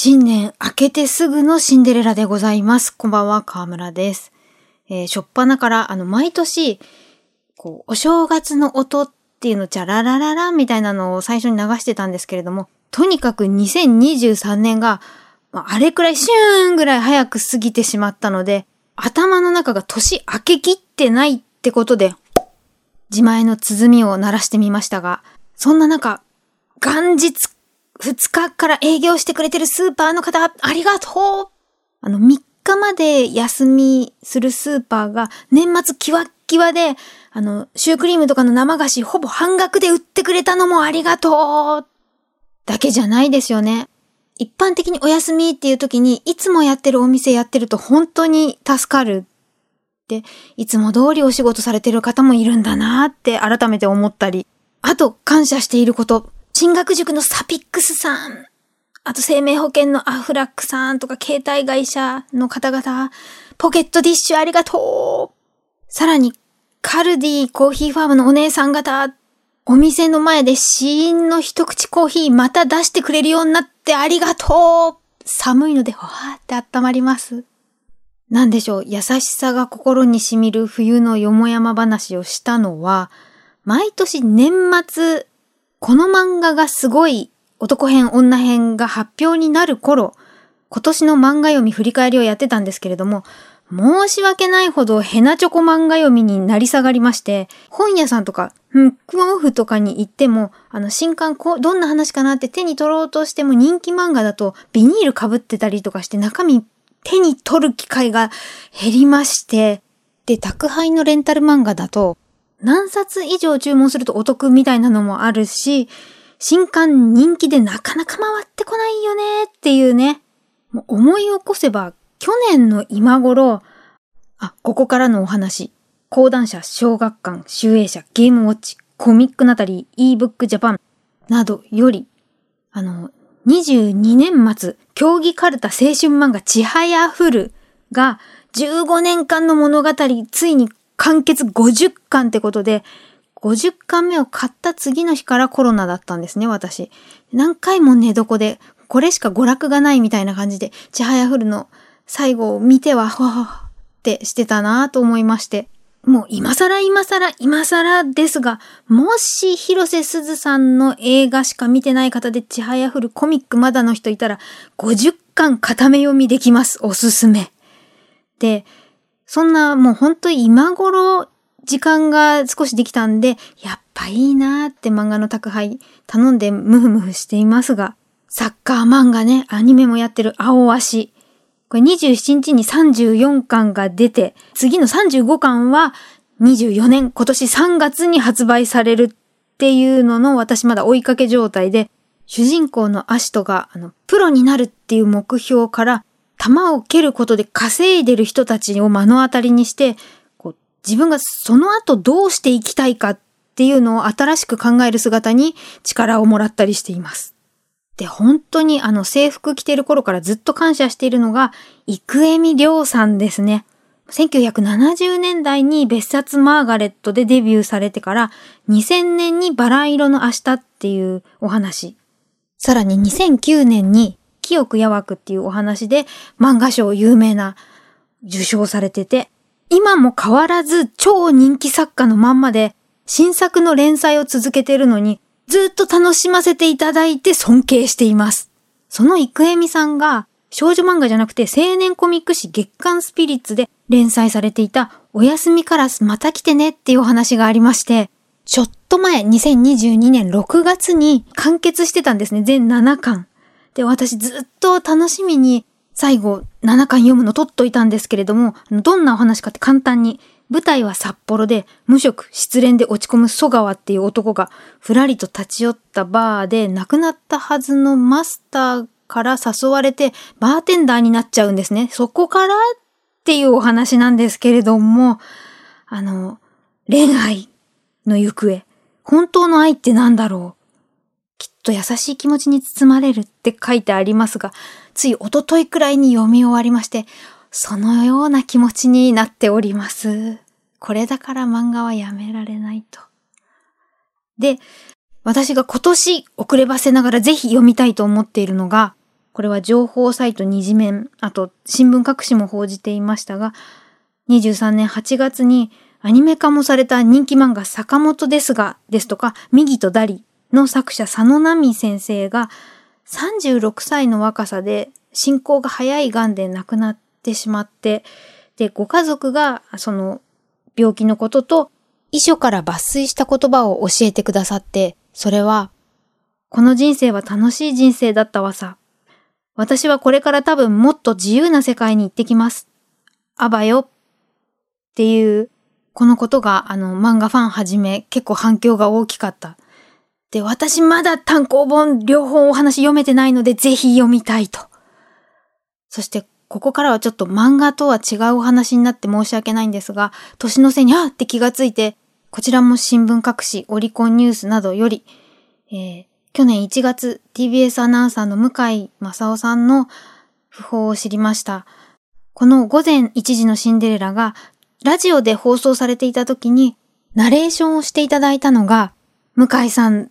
新年明けてすぐのシンデレラでございます。こんばんは、河村です。えー、しょっぱなから、あの、毎年、こう、お正月の音っていうの、チャララララみたいなのを最初に流してたんですけれども、とにかく2023年が、ああれくらいシューンぐらい早く過ぎてしまったので、頭の中が年明けきってないってことで、自前の鼓を鳴らしてみましたが、そんな中、元日2日から営業してくれてるスーパーの方、ありがとう。あの、3日まで休みするスーパーが年末キワッキワで、あの、シュークリームとかの生菓子ほぼ半額で売ってくれたのもありがとう。だけじゃないですよね。一般的にお休みっていう時に、いつもやってるお店やってると本当に助かる。って、いつも通りお仕事されてる方もいるんだなって改めて思ったり、あと感謝していること、進学塾のサピックスさん、あと生命保険のアフラックさんとか携帯会社の方々、ポケットディッシュありがとう。さらに、カルディコーヒーファームのお姉さん方、お店の前で死因の一口コーヒーまた出してくれるようになってありがとう。寒いのでわーって温まります。なんでしょう、優しさが心に染みる冬のよもやま話をしたのは、毎年年末、この漫画がすごい男編女編が発表になる頃、今年の漫画読み振り返りをやってたんですけれども、申し訳ないほどヘナチョコ漫画読みになり下がりまして、本屋さんとか、ブックオフとかに行っても、あの、新刊こう、どんな話かなって手に取ろうとしても人気漫画だとビニール被ってたりとかして中身手に取る機会が減りまして、で、宅配のレンタル漫画だと、何冊以上注文するとお得みたいなのもあるし、新刊人気でなかなか回ってこないよねっていうね。もう思い起こせば、去年の今頃、あ、ここからのお話。講談社、小学館、集英社、ゲームウォッチ、コミックナタリー、ebook ジャパンなどより、あの、22年末、競技カルタ青春漫画、ちはやふるが、15年間の物語、ついに完結50巻ってことで、50巻目を買った次の日からコロナだったんですね、私。何回も寝床で、これしか娯楽がないみたいな感じで、ちはやふるの最後を見ては、ほわってしてたなぁと思いまして。もう今更今更今更ですが、もし広瀬すずさんの映画しか見てない方でちはやふるコミックまだの人いたら、50巻固め読みできます。おすすめ。で、そんなもう本当に今頃時間が少しできたんで、やっぱいいなーって漫画の宅配頼んでムフムフしていますが、サッカー漫画ね、アニメもやってる青足。これ27日に34巻が出て、次の35巻は24年、今年3月に発売されるっていうのの私まだ追いかけ状態で、主人公のアシトが、あの、プロになるっていう目標から、弾を蹴ることで稼いでる人たちを目の当たりにして、こう自分がその後どうしていきたいかっていうのを新しく考える姿に力をもらったりしています。で、本当にあの制服着てる頃からずっと感謝しているのが、生恵美涼さんですね。1970年代に別冊マーガレットでデビューされてから、2000年にバラ色の明日っていうお話。さらに2009年に清くやわくっていうお話で漫画賞有名な受賞されてて、今も変わらず超人気作家のまんまで新作の連載を続けてるのにずっと楽しませていただいて尊敬しています。その生恵美さんが少女漫画じゃなくて青年コミック誌月刊スピリッツで連載されていたお休みカラスまた来てねっていうお話がありまして、ちょっと前2022年6月に完結してたんですね。全7巻。で、私ずっと楽しみに最後7巻読むの取っといたんですけれども、どんなお話かって簡単に、舞台は札幌で無職失恋で落ち込む曽川っていう男がふらりと立ち寄ったバーで亡くなったはずのマスターから誘われてバーテンダーになっちゃうんですね。そこからっていうお話なんですけれども、あの、恋愛の行方。本当の愛って何だろう？と優しい気持ちに包まれるって書いてありますが、つい一昨日くらいに読み終わりまして、そのような気持ちになっております。これだから漫画はやめられないと。で、私が今年遅ればせながらぜひ読みたいと思っているのが、これは情報サイト二次面、あと新聞各紙も報じていましたが、23年8月にアニメ化もされた人気漫画坂本ですが、ですとか、右とダリの作者佐野奈美先生が36歳の若さで進行が早い癌で亡くなってしまって、で、ご家族がその病気のことと遺書から抜粋した言葉を教えてくださって、それは、この人生は楽しい人生だったわさ。私はこれから多分もっと自由な世界に行ってきます。あばよ。っていうこのことが、あの、漫画ファンはじめ結構反響が大きかった。で、私まだ単行本両方お話読めてないので、ぜひ読みたいと。そして、ここからはちょっと漫画とは違うお話になって申し訳ないんですが、年の瀬にあって気がついて、こちらも新聞各紙、オリコンニュースなどより、えー、去年1月 TBS アナウンサーの向井正夫さんの訃報を知りました。この午前1時のシンデレラがラジオで放送されていた時に、ナレーションをしていただいたのが、向井さん。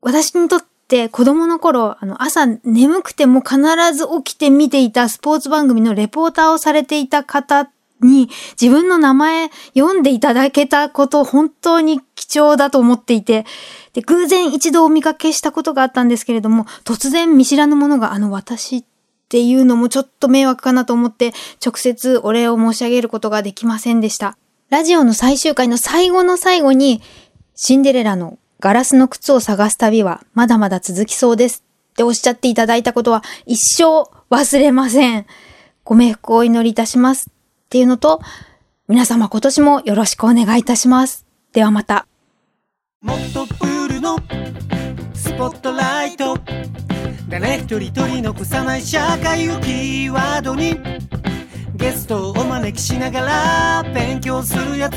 私にとって子供の頃、あの、朝眠くても必ず起きて見ていたスポーツ番組のレポーターをされていた方に自分の名前読んでいただけたこと本当に貴重だと思っていて、で、偶然一度お見かけしたことがあったんですけれども、突然見知らぬものがあの私っていうのもちょっと迷惑かなと思って直接お礼を申し上げることができませんでした。ラジオの最終回の最後の最後にシンデレラのガラスの靴を探す旅はまだまだ続きそうですっておっしゃっていただいたことは一生忘れません。ご冥福をお祈りいたしますっていうのと皆様今年もよろしくお願いいたします。ではまた。もっとプールのスポットライト誰一人取り残さない社会をキーワードにゲストをお招きしながら勉強するやつ